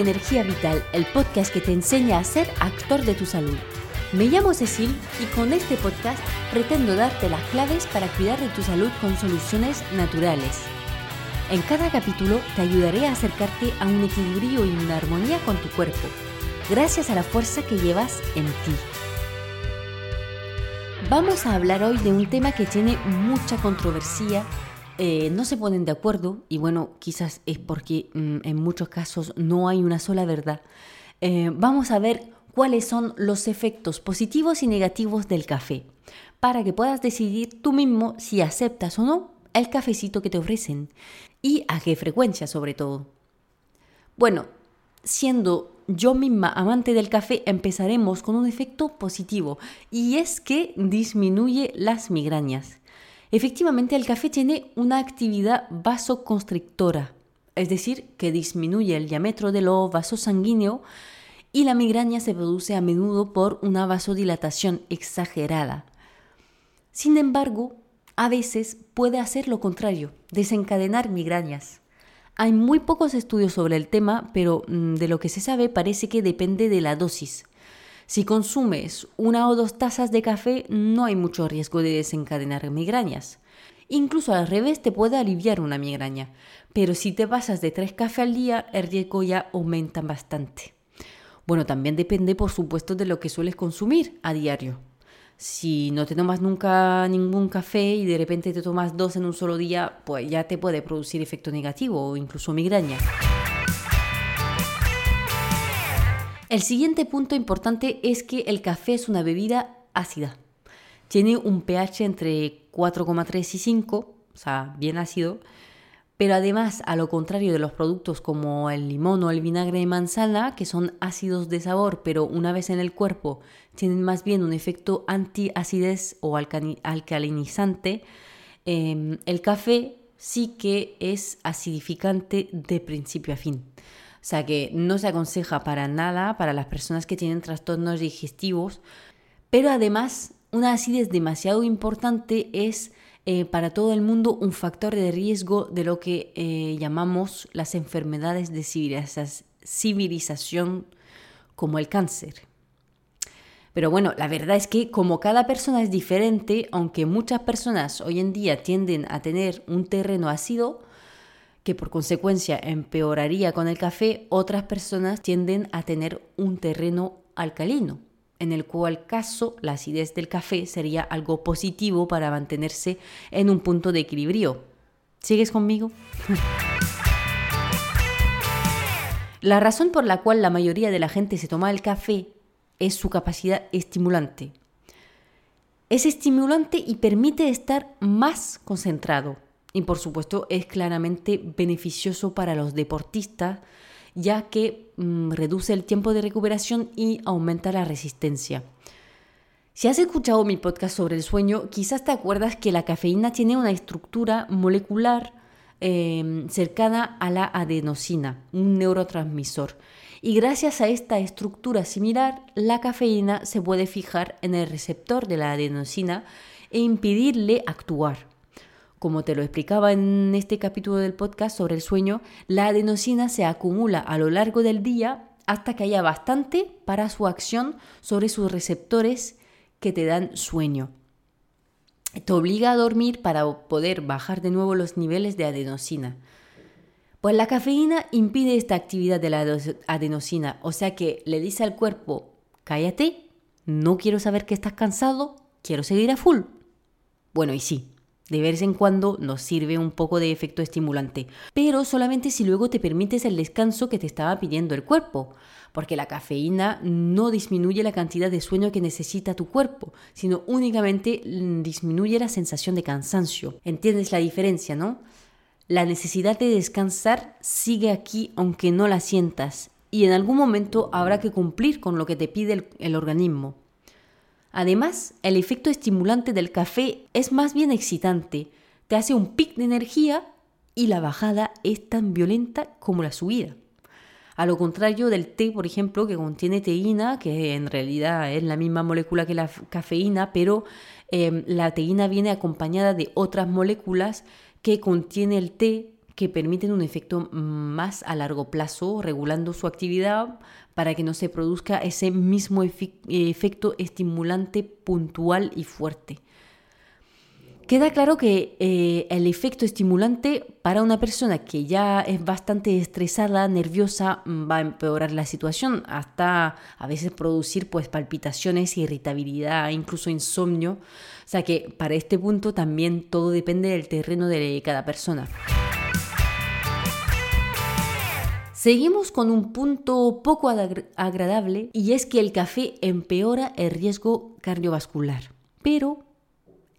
Energía Vital, el podcast que te enseña a ser actor de tu salud. Me llamo Cecil y con este podcast pretendo darte las claves para cuidar de tu salud con soluciones naturales. En cada capítulo te ayudaré a acercarte a un equilibrio y una armonía con tu cuerpo, gracias a la fuerza que llevas en ti. Vamos a hablar hoy de un tema que tiene mucha controversia eh, no se ponen de acuerdo y bueno, quizás es porque mm, en muchos casos no hay una sola verdad. Eh, vamos a ver cuáles son los efectos positivos y negativos del café para que puedas decidir tú mismo si aceptas o no el cafecito que te ofrecen y a qué frecuencia sobre todo. Bueno, siendo yo misma amante del café, empezaremos con un efecto positivo y es que disminuye las migrañas. Efectivamente, el café tiene una actividad vasoconstrictora, es decir, que disminuye el diámetro de los vasos sanguíneos y la migraña se produce a menudo por una vasodilatación exagerada. Sin embargo, a veces puede hacer lo contrario, desencadenar migrañas. Hay muy pocos estudios sobre el tema, pero mm, de lo que se sabe parece que depende de la dosis. Si consumes una o dos tazas de café, no hay mucho riesgo de desencadenar migrañas. Incluso al revés te puede aliviar una migraña, pero si te pasas de tres cafés al día, el riesgo ya aumenta bastante. Bueno, también depende, por supuesto, de lo que sueles consumir a diario. Si no te tomas nunca ningún café y de repente te tomas dos en un solo día, pues ya te puede producir efecto negativo o incluso migraña. El siguiente punto importante es que el café es una bebida ácida. Tiene un pH entre 4,3 y 5, o sea, bien ácido, pero además, a lo contrario de los productos como el limón o el vinagre de manzana, que son ácidos de sabor, pero una vez en el cuerpo tienen más bien un efecto antiacidez o alcalinizante, em, el café sí que es acidificante de principio a fin. O sea que no se aconseja para nada para las personas que tienen trastornos digestivos, pero además una acidez demasiado importante es eh, para todo el mundo un factor de riesgo de lo que eh, llamamos las enfermedades de civilización como el cáncer. Pero bueno, la verdad es que como cada persona es diferente, aunque muchas personas hoy en día tienden a tener un terreno ácido, que por consecuencia empeoraría con el café, otras personas tienden a tener un terreno alcalino, en el cual caso la acidez del café sería algo positivo para mantenerse en un punto de equilibrio. ¿Sigues conmigo? la razón por la cual la mayoría de la gente se toma el café es su capacidad estimulante. Es estimulante y permite estar más concentrado y por supuesto es claramente beneficioso para los deportistas ya que mm, reduce el tiempo de recuperación y aumenta la resistencia. Si has escuchado mi podcast sobre el sueño, quizás te acuerdas que la cafeína tiene una estructura molecular em, cercana a la adenosina, un neurotransmisor. Y gracias a esta estructura similar, la cafeína se puede fijar en el receptor de la adenosina e impedirle actuar. Como te lo explicaba en este capítulo del podcast sobre el sueño, la adenosina se acumula a lo largo del día hasta que haya bastante para su acción sobre sus receptores que te dan sueño. Te obliga a dormir para poder bajar de nuevo los niveles de adenosina. Pues la cafeína impide esta actividad de la adenosina, o sea que le dice al cuerpo, cállate, no quiero saber que estás cansado, quiero seguir a full. Bueno, y sí, de vez en cuando nos sirve un poco de efecto estimulante, pero solamente si luego te permites el descanso que te estaba pidiendo el cuerpo, porque la cafeína no disminuye la cantidad de sueño que necesita tu cuerpo, sino únicamente disminuye la sensación de cansancio. ¿Entiendes la diferencia, no? La necesidad de descansar sigue aquí aunque no la sientas, y en algún momento habrá que cumplir con lo que te pide el, el organismo. Además, el efecto estimulante del café es más bien excitante, te hace un pic de energía y la bajada es tan violenta como la subida. A lo contrario del té, por ejemplo, que contiene teína, que en realidad es la misma molécula que la cafeína, pero em, la teína viene acompañada de otras moléculas que contiene el té que permiten un efecto más a largo plazo, regulando su actividad para que no se produzca ese mismo efecto estimulante puntual y fuerte. Queda claro que eh, el efecto estimulante para una persona que ya es bastante estresada, nerviosa, mm, va a empeorar la situación hasta a veces producir pues palpitaciones, irritabilidad, incluso insomnio. O sea que para este punto también todo depende del terreno de cada persona. Seguimos con un punto poco agradable y es que el café empeora el riesgo cardiovascular. Pero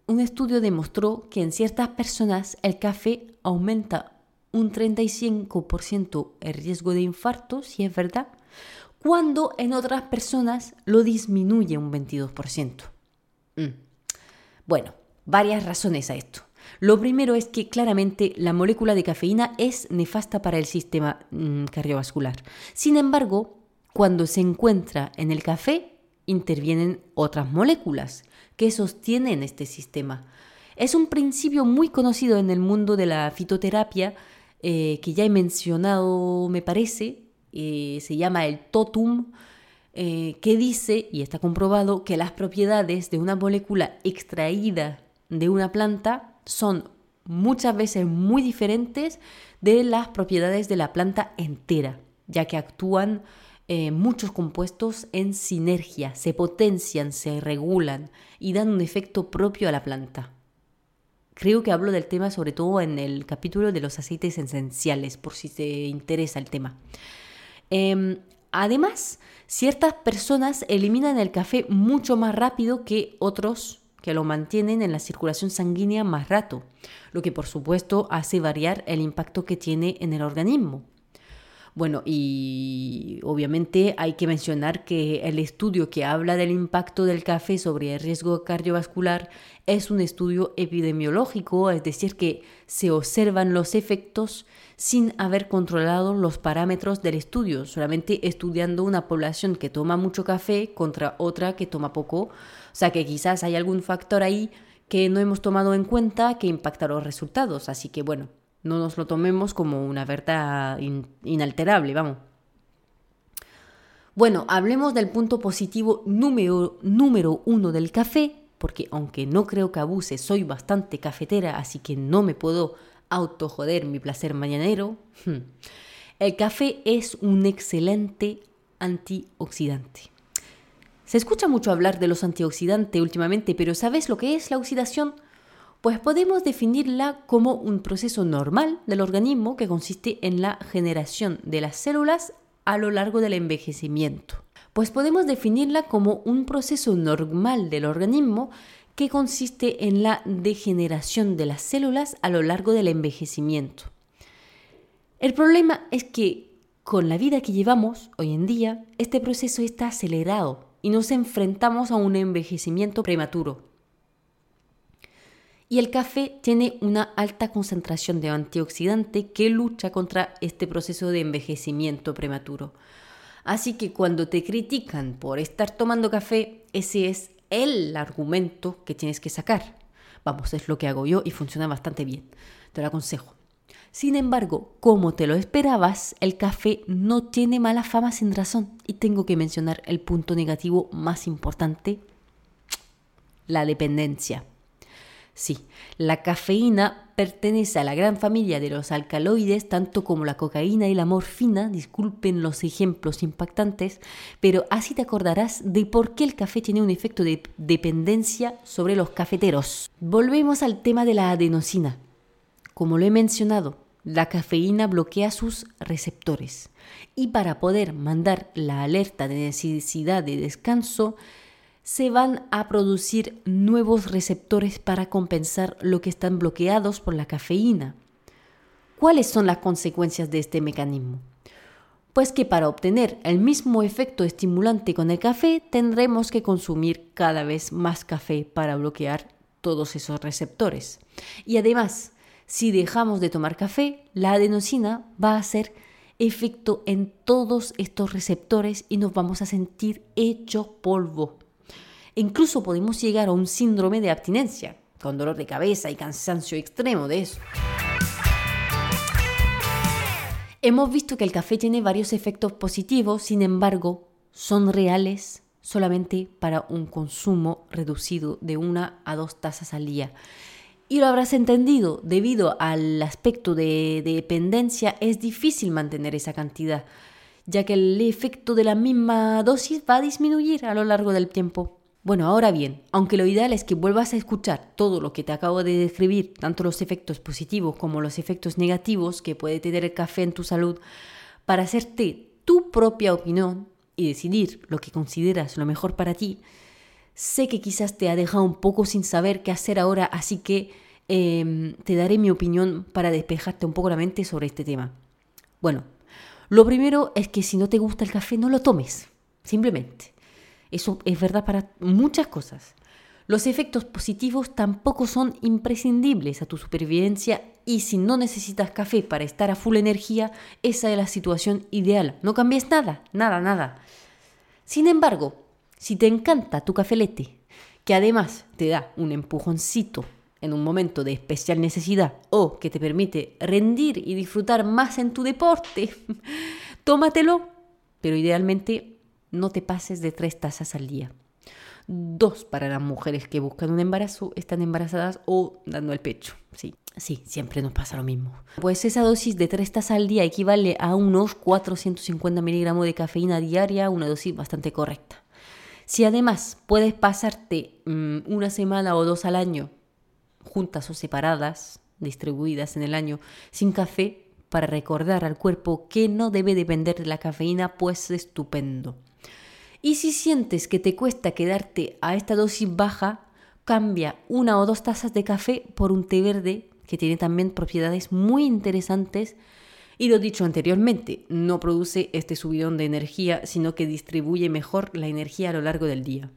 un estudio demostró que en ciertas personas el café aumenta un 35% el riesgo de infarto, si es verdad, cuando en otras personas lo disminuye un 22%. Mm. Bueno, varias razones a esto. Lo primero es que claramente la molécula de cafeína es nefasta para el sistema mm, cardiovascular. Sin embargo, cuando se encuentra en el café, intervienen otras moléculas que sostienen este sistema. Es un principio muy conocido en el mundo de la fitoterapia eh, que ya he mencionado, me parece, eh, se llama el totum, eh, que dice, y está comprobado, que las propiedades de una molécula extraída de una planta son muchas veces muy diferentes de las propiedades de la planta entera, ya que actúan eh, muchos compuestos en sinergia, se potencian, se regulan y dan un efecto propio a la planta. Creo que hablo del tema sobre todo en el capítulo de los aceites esenciales, por si te interesa el tema. Em, además, ciertas personas eliminan el café mucho más rápido que otros que lo mantienen en la circulación sanguínea más rato, lo que por supuesto hace variar el impacto que tiene en el organismo. Bueno, y obviamente hay que mencionar que el estudio que habla del impacto del café sobre el riesgo cardiovascular es un estudio epidemiológico, es decir, que se observan los efectos sin haber controlado los parámetros del estudio, solamente estudiando una población que toma mucho café contra otra que toma poco. O sea que quizás hay algún factor ahí que no hemos tomado en cuenta que impacta los resultados. Así que bueno, no nos lo tomemos como una verdad inalterable, vamos. Bueno, hablemos del punto positivo número, número uno del café, porque aunque no creo que abuse, soy bastante cafetera, así que no me puedo autojoder mi placer mañanero. Hmm. El café es un excelente antioxidante. Se escucha mucho hablar de los antioxidantes últimamente, pero ¿sabes lo que es la oxidación? Pues podemos definirla como un proceso normal del organismo que consiste en la generación de las células a lo largo del envejecimiento. Pues podemos definirla como un proceso normal del organismo que consiste en la degeneración de las células a lo largo del envejecimiento. El problema es que con la vida que llevamos hoy en día, este proceso está acelerado y nos enfrentamos a un envejecimiento prematuro. Y el café tiene una alta concentración de antioxidante que lucha contra este proceso de envejecimiento prematuro. Así que cuando te critican por estar tomando café, ese es el argumento que tienes que sacar. Vamos, es lo que hago yo y funciona bastante bien. Te lo aconsejo. Sin embargo, como te lo esperabas, el café no tiene mala fama sin razón. Y tengo que mencionar el punto negativo más importante, la dependencia. Sí, la cafeína pertenece a la gran familia de los alcaloides, tanto como la cocaína y la morfina, disculpen los ejemplos impactantes, pero así te acordarás de por qué el café tiene un efecto de dependencia sobre los cafeteros. Volvemos al tema de la adenosina. Como lo he mencionado, la cafeína bloquea sus receptores y para poder mandar la alerta de necesidad de descanso, se van a producir nuevos receptores para compensar lo que están bloqueados por la cafeína. ¿Cuáles son las consecuencias de este mecanismo? Pues que para obtener el mismo efecto estimulante con el café tendremos que consumir cada vez más café para bloquear todos esos receptores. Y además, si dejamos de tomar café, la adenosina va a hacer efecto en todos estos receptores y nos vamos a sentir hecho polvo incluso podemos llegar a un síndrome de abstinencia, con dolor de cabeza y cansancio extremo de eso. Hemos visto que el café tiene varios efectos positivos, sin embargo, son reales solamente para un consumo reducido de una a dos tazas al día. Y lo habrás entendido, debido al aspecto de, dependencia es difícil mantener esa cantidad, ya que el efecto de la misma dosis va a disminuir a lo largo del tiempo. Bueno, ahora bien, aunque lo ideal es que vuelvas a escuchar todo lo que te acabo de describir, tanto los efectos positivos como los efectos negativos que puede tener el café en tu salud, para hacerte tu propia opinión y decidir lo que consideras lo mejor para ti, sé que quizás te ha dejado un poco sin saber qué hacer ahora, así que em, te daré mi opinión para despejarte un poco la mente sobre este tema. Bueno, lo primero es que si no te gusta el café, no lo tomes, simplemente. Eso es verdad para muchas cosas. Los efectos positivos tampoco son imprescindibles a tu supervivencia y si no necesitas café para estar a full energía, esa es la situación ideal. No cambies nada, nada, nada. Sin embargo, si te encanta tu cafelete, que además te da un empujoncito en un momento de especial necesidad o que te permite rendir y disfrutar más en tu deporte, tómatelo, pero idealmente no te pases de tres tazas al día. Dos para las mujeres que buscan un embarazo, están embarazadas o dando el pecho. Sí, sí, siempre nos pasa lo mismo. Pues esa dosis de tres tazas al día equivale a unos 450 miligramos de cafeína diaria, una dosis bastante correcta. Si además puedes pasarte mm, una semana o dos al año, juntas o separadas, distribuidas en el año, sin café, para recordar al cuerpo que no debe depender de la cafeína, pues estupendo. Y si sientes que te cuesta quedarte a esta dosis baja, cambia una o dos tazas de café por un té verde que tiene también propiedades muy interesantes y lo dicho anteriormente, no produce este subidón de energía, sino que distribuye mejor la energía a lo largo del día.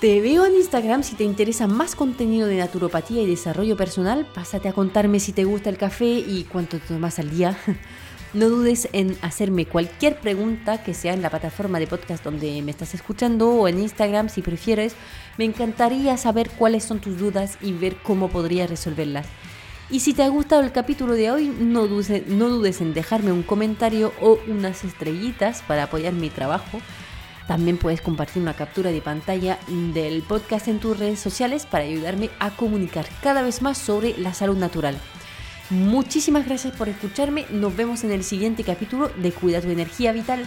Te veo en Instagram si te interesa más contenido de naturopatía y desarrollo personal. Pásate a contarme si te gusta el café y cuánto tomas al día. No dudes en hacerme cualquier pregunta que sea en la plataforma de podcast donde me estás escuchando o en Instagram si prefieres. Me encantaría saber cuáles son tus dudas y ver cómo podría resolverlas. Y si te ha gustado el capítulo de hoy, no dudes, no dudes en dejarme un comentario o unas estrellitas para apoyar mi trabajo. También puedes compartir una captura de pantalla del podcast en tus redes sociales para ayudarme a comunicar cada vez más sobre la salud natural. Muchísimas gracias por escucharme. Nos vemos en el siguiente capítulo de Cuida tu energía vital.